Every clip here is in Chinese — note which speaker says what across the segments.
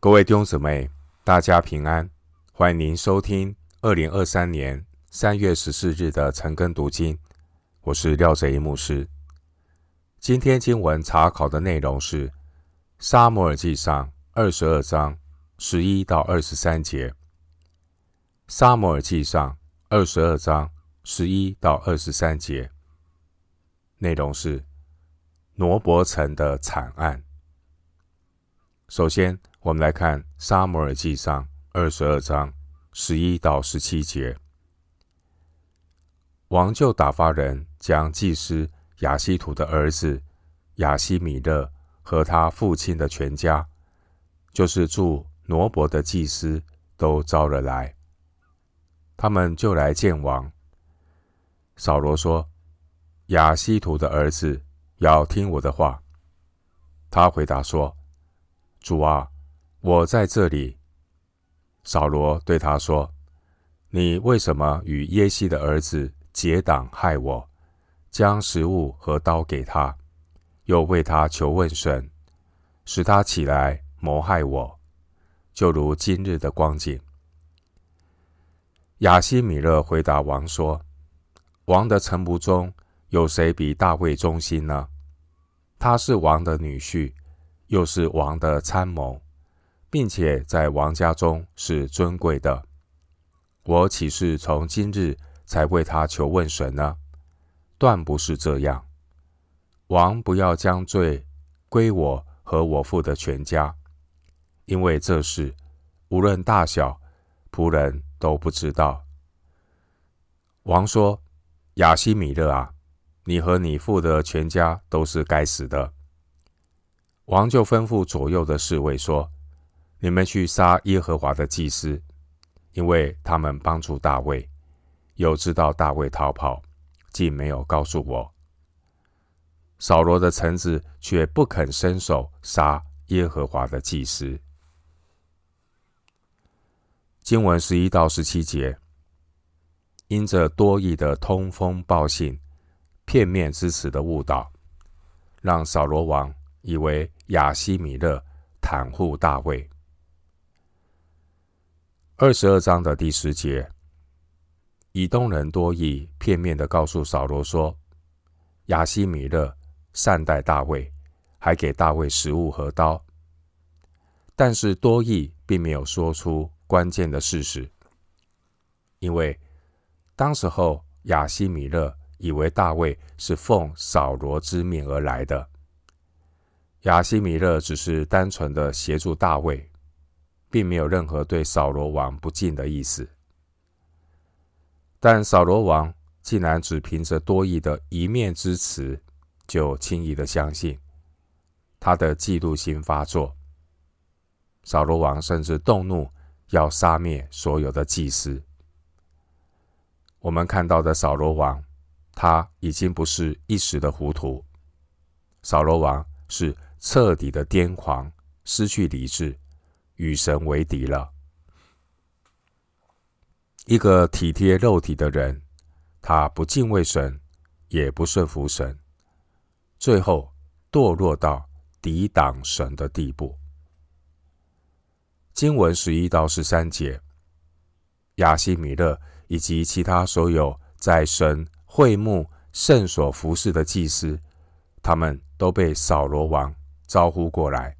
Speaker 1: 各位弟兄姊妹，大家平安！欢迎您收听二零二三年三月十四日的晨更读经。我是廖哲一牧师。今天经文查考的内容是《撒母耳记上》二十二章十一到二十三节。《撒母耳记上》二十二章十一到二十三节内容是挪伯城的惨案。首先，我们来看《撒母耳记上》二十二章十一到十七节。王就打发人将祭司亚希图的儿子亚西米勒和他父亲的全家，就是住挪伯的祭司，都招了来。他们就来见王。扫罗说：“亚希图的儿子要听我的话。”他回答说：“主啊。”我在这里。扫罗对他说：“你为什么与耶西的儿子结党害我，将食物和刀给他，又为他求问神，使他起来谋害我，就如今日的光景。”亚西米勒回答王说：“王的臣仆中有谁比大卫忠心呢？他是王的女婿，又是王的参谋。”并且在王家中是尊贵的，我岂是从今日才为他求问神呢？断不是这样。王不要将罪归我和我父的全家，因为这事无论大小，仆人都不知道。王说：“亚希米勒啊，你和你父的全家都是该死的。”王就吩咐左右的侍卫说。你们去杀耶和华的祭司，因为他们帮助大卫，又知道大卫逃跑，竟没有告诉我。扫罗的臣子却不肯伸手杀耶和华的祭司。经文十一到十七节，因着多益的通风报信、片面之词的误导，让扫罗王以为亚希米勒袒护大卫。二十二章的第十节，以东人多益片面的告诉扫罗说，亚西米勒善待大卫，还给大卫食物和刀。但是多益并没有说出关键的事实，因为当时候亚西米勒以为大卫是奉扫罗之命而来的，亚西米勒只是单纯的协助大卫。并没有任何对扫罗王不敬的意思，但扫罗王竟然只凭着多益的一面之词，就轻易的相信，他的嫉妒心发作。扫罗王甚至动怒，要杀灭所有的祭司。我们看到的扫罗王，他已经不是一时的糊涂，扫罗王是彻底的癫狂，失去理智。与神为敌了。一个体贴肉体的人，他不敬畏神，也不顺服神，最后堕落到抵挡神的地步。经文十一到十三节，亚希米勒以及其他所有在神会幕圣所服侍的祭司，他们都被扫罗王招呼过来。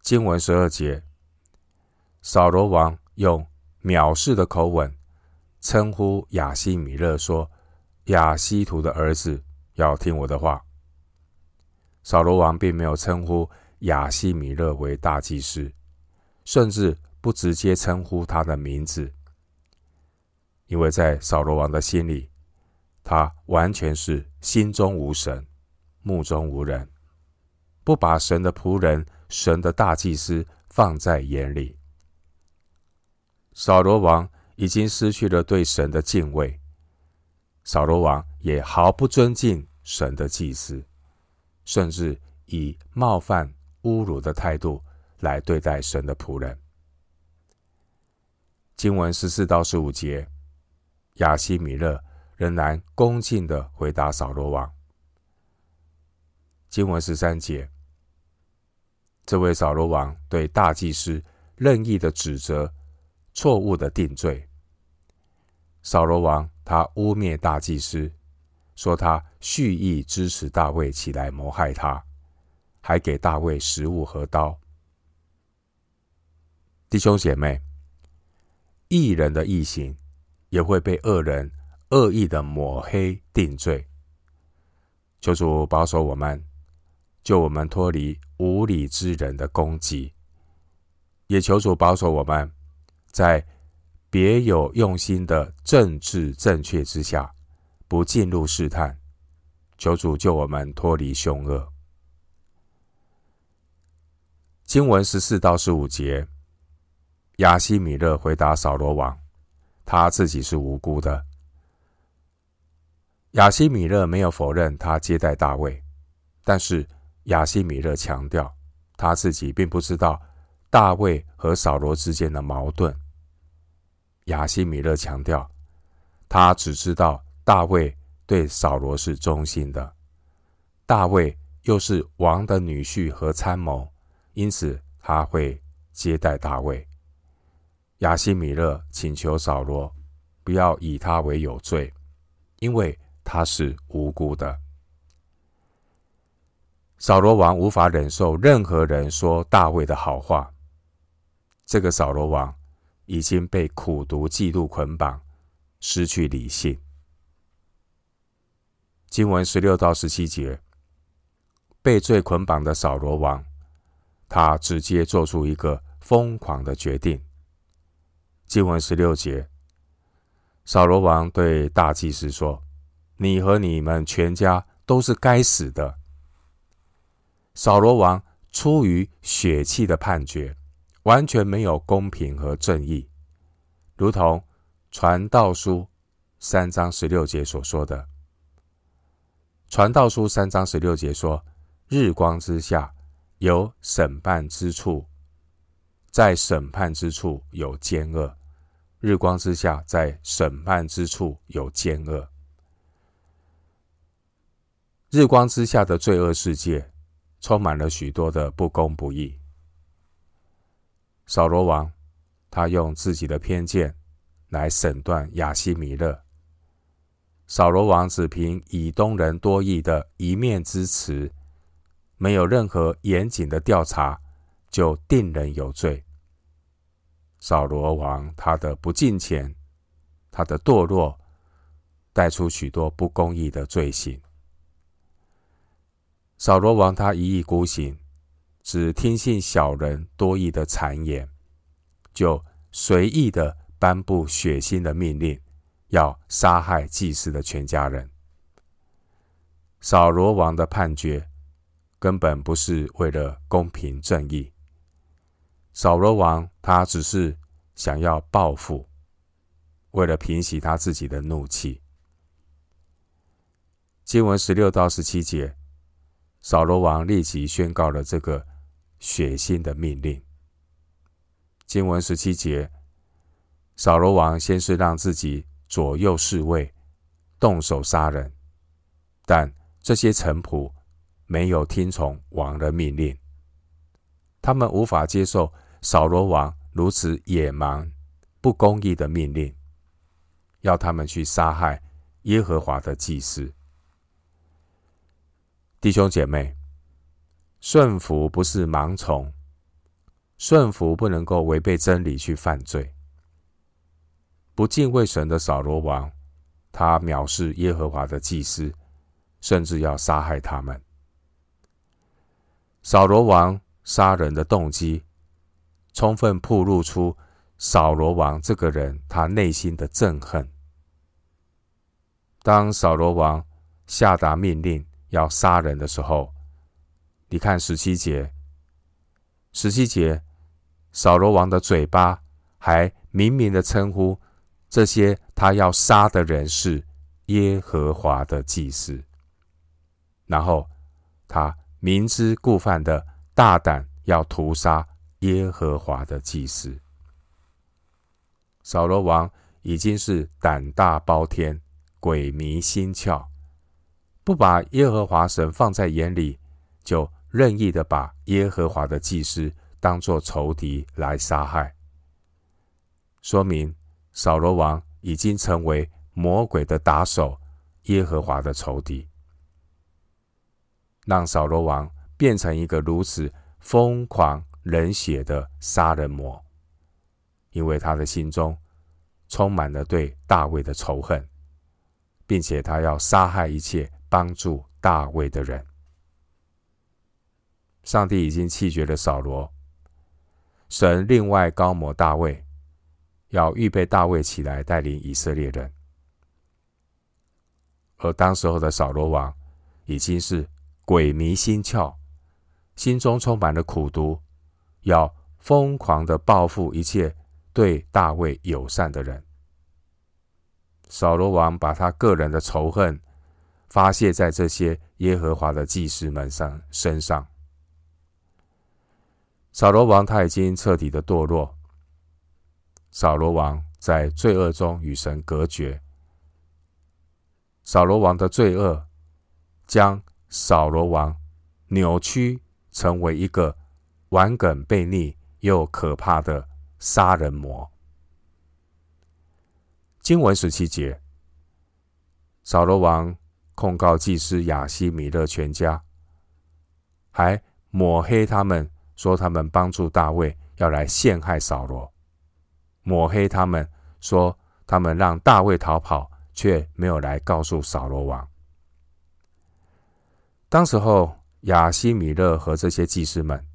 Speaker 1: 经文十二节，扫罗王用藐视的口吻称呼亚希米勒说：“亚希图的儿子要听我的话。”扫罗王并没有称呼亚希米勒为大祭司，甚至不直接称呼他的名字，因为在扫罗王的心里，他完全是心中无神，目中无人，不把神的仆人。神的大祭司放在眼里，扫罗王已经失去了对神的敬畏，扫罗王也毫不尊敬神的祭司，甚至以冒犯、侮辱的态度来对待神的仆人。经文十四到十五节，亚希米勒仍然恭敬的回答扫罗王。经文十三节。这位扫罗王对大祭司任意的指责、错误的定罪。扫罗王他污蔑大祭司，说他蓄意支持大卫起来谋害他，还给大卫食物和刀。弟兄姐妹，义人的异行也会被恶人恶意的抹黑定罪。求主保守我们，救我们脱离无理之人的攻击，也求主保守我们，在别有用心的政治正确之下，不进入试探。求主救我们脱离凶恶。经文十四到十五节，亚西米勒回答扫罗王，他自己是无辜的。亚西米勒没有否认他接待大卫，但是亚希米勒强调他自己并不知道大卫和扫罗之间的矛盾。亚希米勒强调，他只知道大卫对扫罗是忠心的，大卫又是王的女婿和参谋，因此他会接待大卫。亚希米勒请求扫罗不要以他为有罪，因为。他是无辜的。扫罗王无法忍受任何人说大卫的好话。这个扫罗王已经被苦毒嫉妒捆绑，失去理性。经文十六到十七节，被罪捆绑的扫罗王，他直接做出一个疯狂的决定。经文十六节，扫罗王对大祭司说。你和你们全家都是该死的。扫罗王出于血气的判决，完全没有公平和正义，如同传道书三章十六节所说的。传道书三章十六节说：“日光之下有审判之处，在审判之处有奸恶。日光之下，在审判之处有奸恶。”日光之下的罪恶世界，充满了许多的不公不义。扫罗王，他用自己的偏见来审断亚西米勒。扫罗王只凭以东人多益的一面之词，没有任何严谨的调查，就定人有罪。扫罗王他的不敬虔，他的堕落，带出许多不公义的罪行。扫罗王他一意孤行，只听信小人多疑的谗言，就随意的颁布血腥的命令，要杀害祭司的全家人。扫罗王的判决根本不是为了公平正义，扫罗王他只是想要报复，为了平息他自己的怒气。经文十六到十七节。扫罗王立即宣告了这个血腥的命令。经文十七节，扫罗王先是让自己左右侍卫动手杀人，但这些臣仆没有听从王的命令，他们无法接受扫罗王如此野蛮、不公义的命令，要他们去杀害耶和华的祭司。弟兄姐妹，顺服不是盲从，顺服不能够违背真理去犯罪。不敬畏神的扫罗王，他藐视耶和华的祭司，甚至要杀害他们。扫罗王杀人的动机，充分暴露出扫罗王这个人他内心的憎恨。当扫罗王下达命令，要杀人的时候，你看十七节，十七节，扫罗王的嘴巴还明明的称呼这些他要杀的人是耶和华的祭司，然后他明知故犯的大胆要屠杀耶和华的祭司。扫罗王已经是胆大包天、鬼迷心窍。不把耶和华神放在眼里，就任意的把耶和华的祭司当作仇敌来杀害，说明扫罗王已经成为魔鬼的打手，耶和华的仇敌，让扫罗王变成一个如此疯狂冷血的杀人魔，因为他的心中充满了对大卫的仇恨，并且他要杀害一切帮助大卫的人。上帝已经弃绝了扫罗，神另外膏抹大卫，要预备大卫起来带领以色列人。而当时候的扫罗王已经是鬼迷心窍，心中充满了苦毒，要疯狂的报复一切对大卫友善的人。扫罗王把他个人的仇恨发泄在这些耶和华的祭司们上身上。扫罗王他已经彻底的堕落。扫罗王在罪恶中与神隔绝。扫罗王的罪恶将扫罗王扭曲成为一个顽梗悖逆又可怕的杀人魔。经文十七节，扫罗王控告祭司亚西米勒全家，还抹黑他们。说他们帮助大卫要来陷害扫罗，抹黑他们，说他们让大卫逃跑，却没有来告诉扫罗王。当时候，亚西米勒和这些祭司们，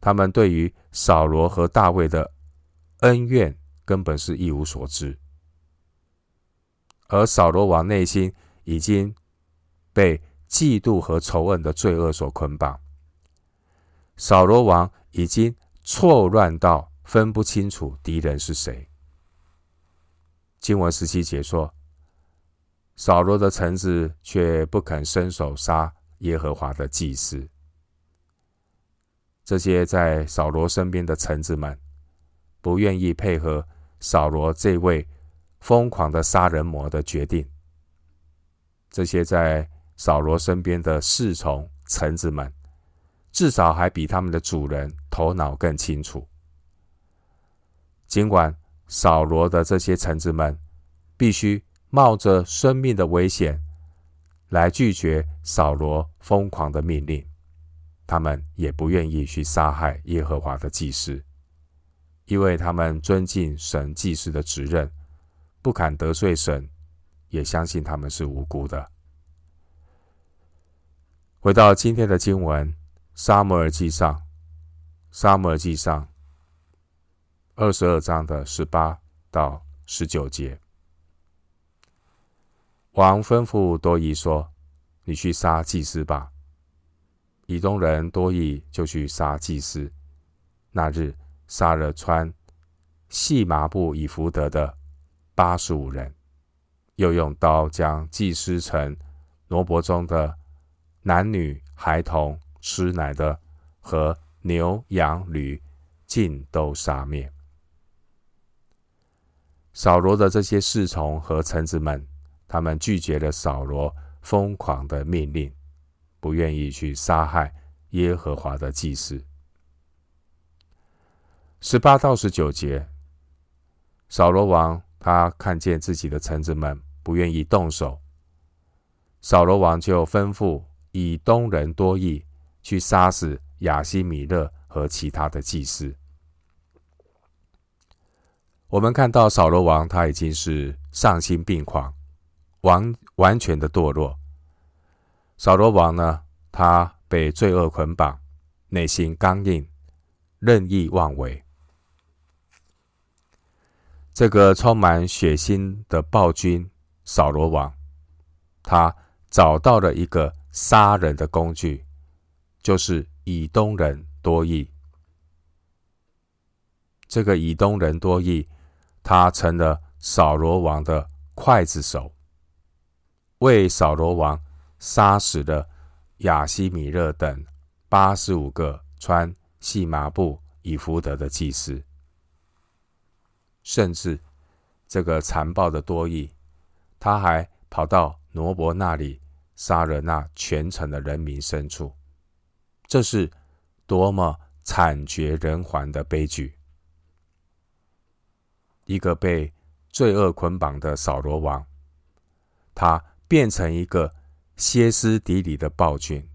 Speaker 1: 他们对于扫罗和大卫的恩怨根本是一无所知，而扫罗王内心已经被嫉妒和仇恨的罪恶所捆绑。扫罗王已经错乱到分不清楚敌人是谁。经文十七节说，扫罗的臣子却不肯伸手杀耶和华的祭司。这些在扫罗身边的臣子们，不愿意配合扫罗这位疯狂的杀人魔的决定。这些在扫罗身边的侍从臣子们。至少还比他们的主人头脑更清楚。尽管扫罗的这些臣子们必须冒着生命的危险来拒绝扫罗疯狂的命令，他们也不愿意去杀害耶和华的祭司，因为他们尊敬神祭司的职任，不敢得罪神，也相信他们是无辜的。回到今天的经文。撒母耳记上，撒母耳记上二十二章的十八到十九节，王吩咐多益说：“你去杀祭司吧。”以东人多益就去杀祭司。那日杀了穿细麻布以弗得的八十五人，又用刀将祭司城挪伯中的男女孩童。吃奶的和牛羊驴尽都杀灭。扫罗的这些侍从和臣子们，他们拒绝了扫罗疯狂的命令，不愿意去杀害耶和华的祭司。十八到十九节，扫罗王他看见自己的臣子们不愿意动手，扫罗王就吩咐以东人多义。去杀死亚西米勒和其他的祭司。我们看到扫罗王他已经是丧心病狂，完完全的堕落。扫罗王呢，他被罪恶捆绑，内心刚硬，任意妄为。这个充满血腥的暴君扫罗王，他找到了一个杀人的工具。就是以东人多益，这个以东人多益，他成了扫罗王的刽子手，为扫罗王杀死了亚希米勒等八十五个穿细麻布以弗得的祭司，甚至这个残暴的多益，他还跑到挪伯那里杀了那全城的人民牲畜。这是多么惨绝人寰的悲剧！一个被罪恶捆绑的扫罗王，他变成一个歇斯底里的暴君。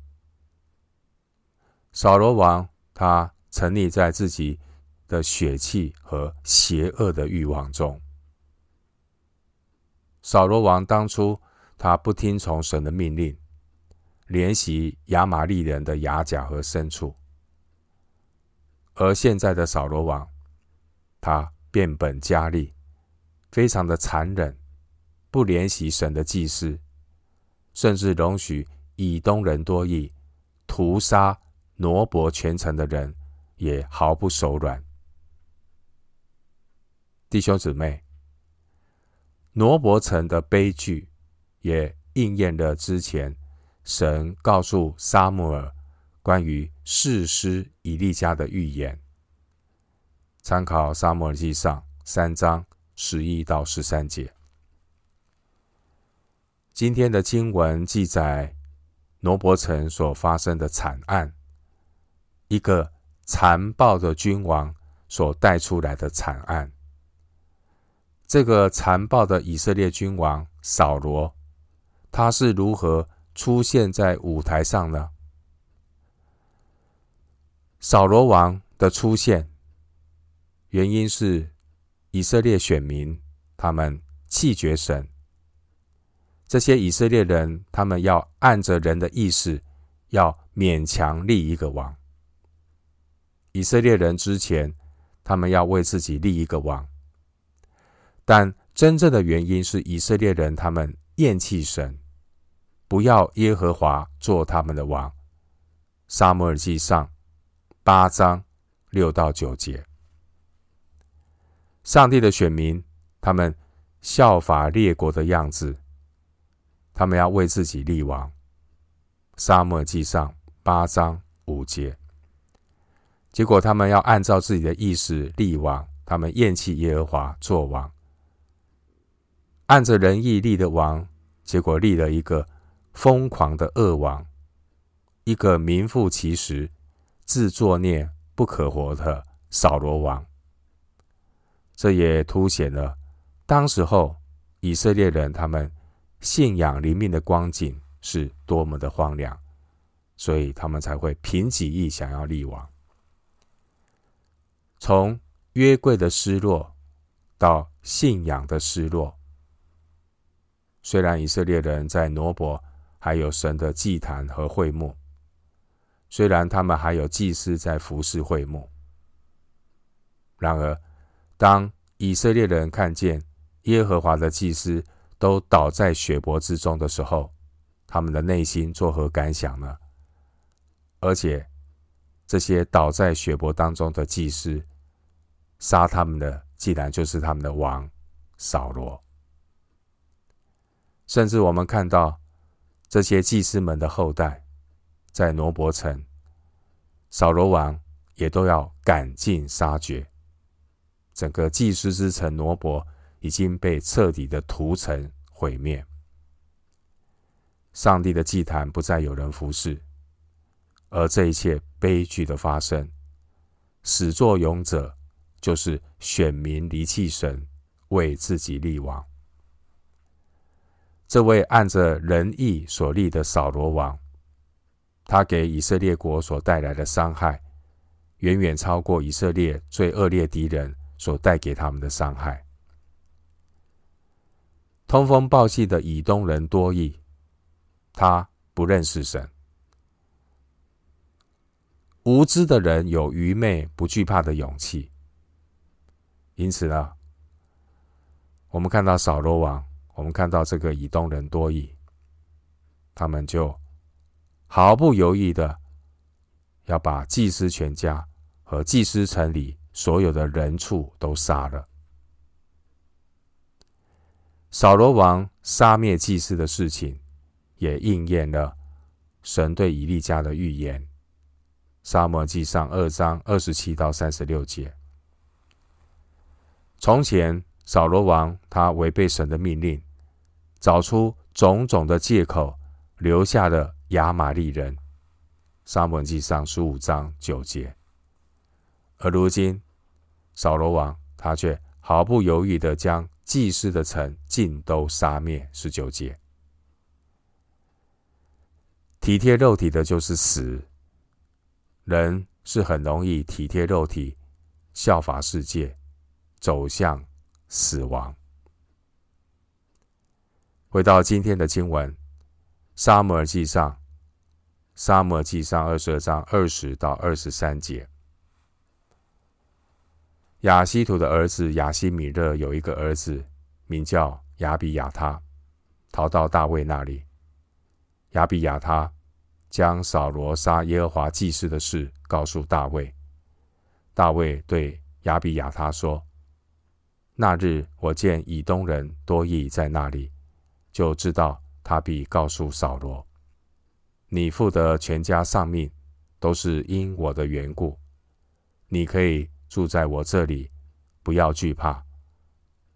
Speaker 1: 扫罗王他沉溺在自己的血气和邪恶的欲望中。扫罗王当初他不听从神的命令，怜惜亚玛利人的牙甲和牲畜，而现在的扫罗王，他变本加厉，非常的残忍，不怜惜神的祭司，甚至容许以东人多益屠杀挪伯全城的人，也毫不手软。弟兄姊妹。挪伯城的悲剧，也应验了之前神告诉撒母耳关于士师以利家的预言。参考撒母耳记上三章十一到十三节。今天的经文记载挪伯城所发生的惨案，一个残暴的君王所带出来的惨案。这个残暴的以色列君王扫罗，他是如何出现在舞台上呢？扫罗王的出现，原因是以色列选民他们弃绝神。这些以色列人，他们要按着人的意思，要勉强立一个王。以色列人之前，他们要为自己立一个王。但真正的原因是以色列人他们厌弃神，不要耶和华做他们的王。撒母耳记上八章六到九节，上帝的选民他们效法列国的样子，他们要为自己立王。撒母耳记上八章五节，结果他们要按照自己的意思立王，他们厌弃耶和华做王。按着人意立的王，结果立了一个疯狂的恶王，一个名副其实、自作孽不可活的扫罗王。这也凸显了当时候以色列人他们信仰灵命的光景是多么的荒凉，所以他们才会凭己意想要立王。从约柜的失落到信仰的失落。虽然以色列人在挪伯还有神的祭坛和会幕，虽然他们还有祭司在服侍会幕，然而当以色列人看见耶和华的祭司都倒在血泊之中的时候，他们的内心作何感想呢？而且这些倒在血泊当中的祭司，杀他们的竟然就是他们的王扫罗。甚至我们看到这些祭司们的后代，在挪伯城，扫罗王也都要赶尽杀绝。整个祭司之城挪伯已经被彻底的屠城毁灭。上帝的祭坛不再有人服侍，而这一切悲剧的发生，始作俑者就是选民离弃神，为自己立王。这位按着仁义所立的扫罗王，他给以色列国所带来的伤害，远远超过以色列最恶劣敌人所带给他们的伤害。通风报信的以东人多益，他不认识神；无知的人有愚昧不惧怕的勇气。因此呢，我们看到扫罗王。我们看到这个以东人多益，他们就毫不犹豫的要把祭司全家和祭司城里所有的人畜都杀了。扫罗王杀灭祭司的事情，也应验了神对以利家的预言。撒母耳记上二章二十七到三十六节。从前扫罗王他违背神的命令。找出种种的借口，留下了亚玛力人。撒母耳记上十五章九节。而如今，扫罗王他却毫不犹豫地将祭司的城尽都杀灭。十九节，体贴肉体的就是死。人是很容易体贴肉体，效法世界，走向死亡。回到今天的经文，《撒母耳记上》，《撒母耳记上》二十二章二十到二十三节。亚希图的儿子亚西米勒有一个儿子，名叫亚比亚他，逃到大卫那里。亚比亚他将扫罗杀耶和华祭司的事告诉大卫。大卫对亚比亚他说：“那日我见以东人多益在那里，就知道他必告诉扫罗，你父的全家丧命，都是因我的缘故。你可以。”住在我这里，不要惧怕，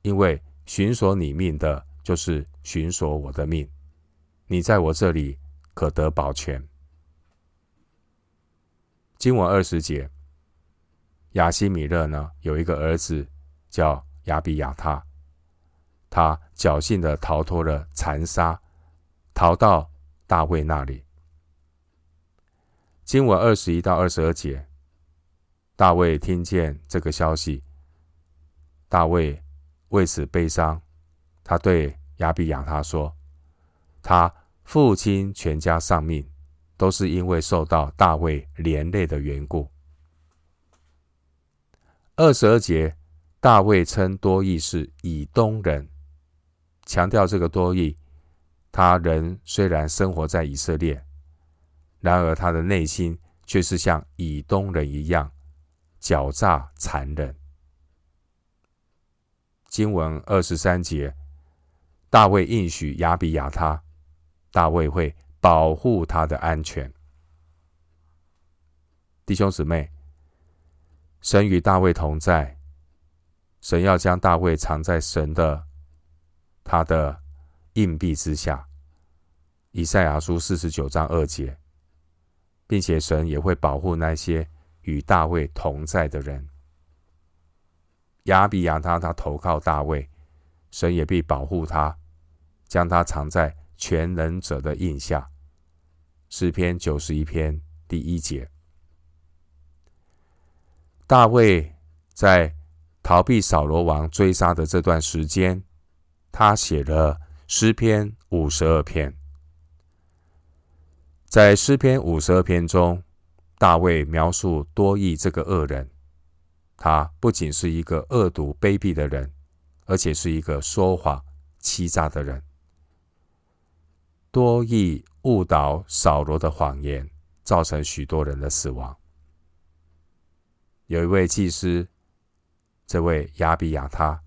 Speaker 1: 因为寻索你命的，就是寻索我的命。你在我这里可得保全。经文二十节，亚西米勒呢，有一个儿子叫亚比亚他，他侥幸的逃脱了残杀，逃到大卫那里。经文二十一到二十二节。大卫听见这个消息，大卫为此悲伤。他对亚比亚他说：“他父亲全家丧命，都是因为受到大卫连累的缘故。”二十二节，大卫称多义是以东人，强调这个多益，他人虽然生活在以色列，然而他的内心却是像以东人一样。狡诈残忍。经文二十三节，大卫应许亚比亚他，大卫会保护他的安全。弟兄姊妹，神与大卫同在，神要将大卫藏在神的他的硬币之下。以赛亚书四十九章二节，并且神也会保护那些。与大卫同在的人，亚比亚他，他投靠大卫，神也必保护他，将他藏在全能者的印下。诗篇九十一篇第一节，大卫在逃避扫罗王追杀的这段时间，他写了诗篇五十二篇。在诗篇五十二篇中，大卫描述多益这个恶人，他不仅是一个恶毒卑鄙的人，而且是一个说谎欺诈的人。多益误导扫罗的谎言，造成许多人的死亡。有一位祭司，这位亚比亚他，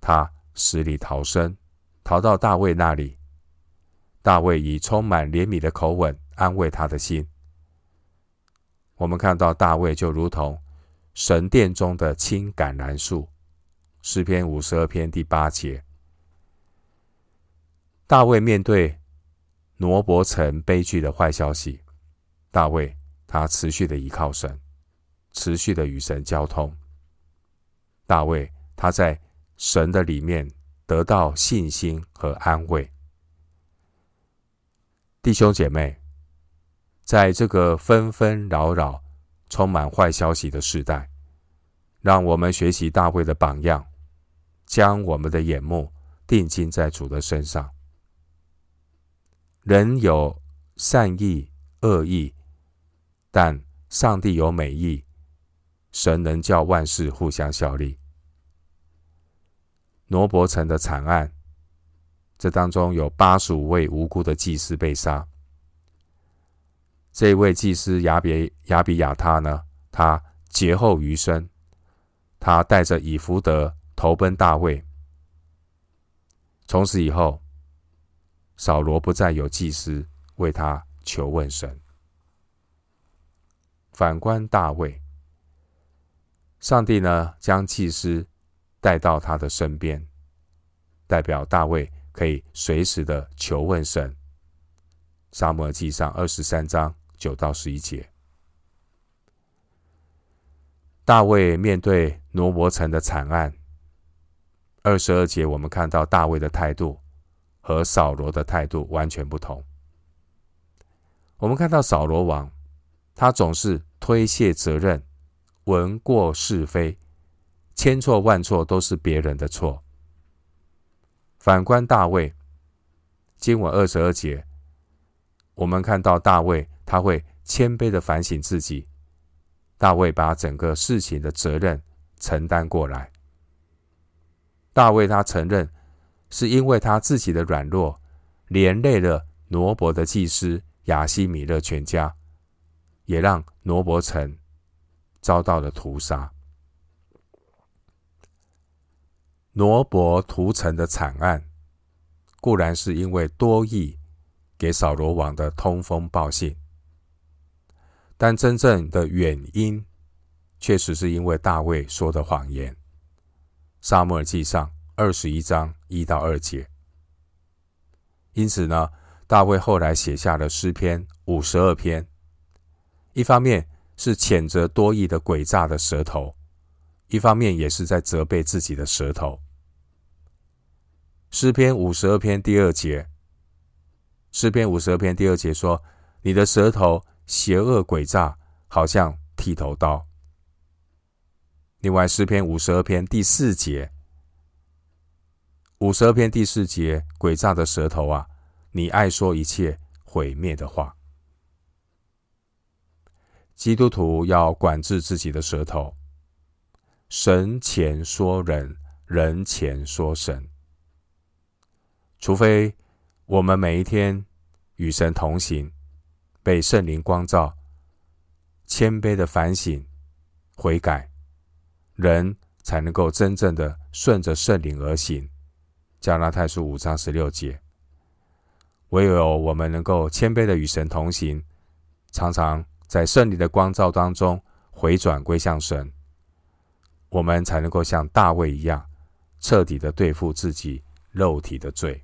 Speaker 1: 他死里逃生，逃到大卫那里。大卫以充满怜悯的口吻安慰他的心。我们看到大卫就如同神殿中的青橄榄树，诗篇五十二篇第八节。大卫面对挪伯城悲剧的坏消息，大卫他持续的依靠神，持续的与神交通。大卫他在神的里面得到信心和安慰。弟兄姐妹。在这个纷纷扰扰、充满坏消息的时代，让我们学习大卫的榜样，将我们的眼目定睛在主的身上。人有善意、恶意，但上帝有美意，神能叫万事互相效力。挪伯城的惨案，这当中有八十五位无辜的祭司被杀。这一位祭司亚比亚比亚他呢，他劫后余生，他带着以弗得投奔大卫。从此以后，扫罗不再有祭司为他求问神。反观大卫，上帝呢，将祭司带到他的身边，代表大卫可以随时的求问神。撒母耳记上二十三章。九到十一节。大卫面对挪伯城的惨案，二十二节我们看到大卫的态度和扫罗的态度完全不同。我们看到扫罗王，他总是推卸责任、闻过是非，千错万错都是别人的错。反观大卫，经文二十二节，我们看到大卫他会谦卑的反省自己。大卫把整个事情的责任承担过来。大卫他承认，是因为他自己的软弱，连累了挪伯的祭司亚西米勒全家，也让挪伯城遭到了屠杀。挪伯屠城的惨案，固然是因为多益给扫罗王的通风报信。但真正的原因，确实是因为大卫说的谎言。撒母耳记上二十一章一到二节。因此呢，大卫后来写下了诗篇五十二篇，一方面是谴责多益的诡诈的舌头，一方面也是在责备自己的舌头。诗篇五十二篇第二节，诗篇五十二篇第二节说：“你的舌头。”邪恶诡诈，好像剃头刀。另外，诗篇五十二篇第四节，五十二篇第四节，诡诈的舌头啊，你爱说一切毁灭的话。基督徒要管制自己的舌头，神前说人，人前说神。除非我们每一天与神同行。被圣灵光照，谦卑的反省、悔改，人才能够真正的顺着圣灵而行。加拉太书五章十六节，唯有我们能够谦卑的与神同行，常常在圣灵的光照当中回转归向神，我们才能够像大卫一样，彻底的对付自己肉体的罪。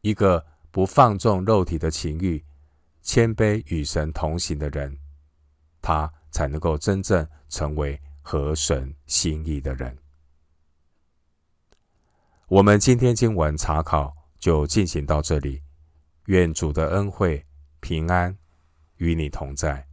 Speaker 1: 一个。不放纵肉体的情欲，谦卑与神同行的人，他才能够真正成为合神心意的人。我们今天经文查考就进行到这里，愿主的恩惠平安与你同在。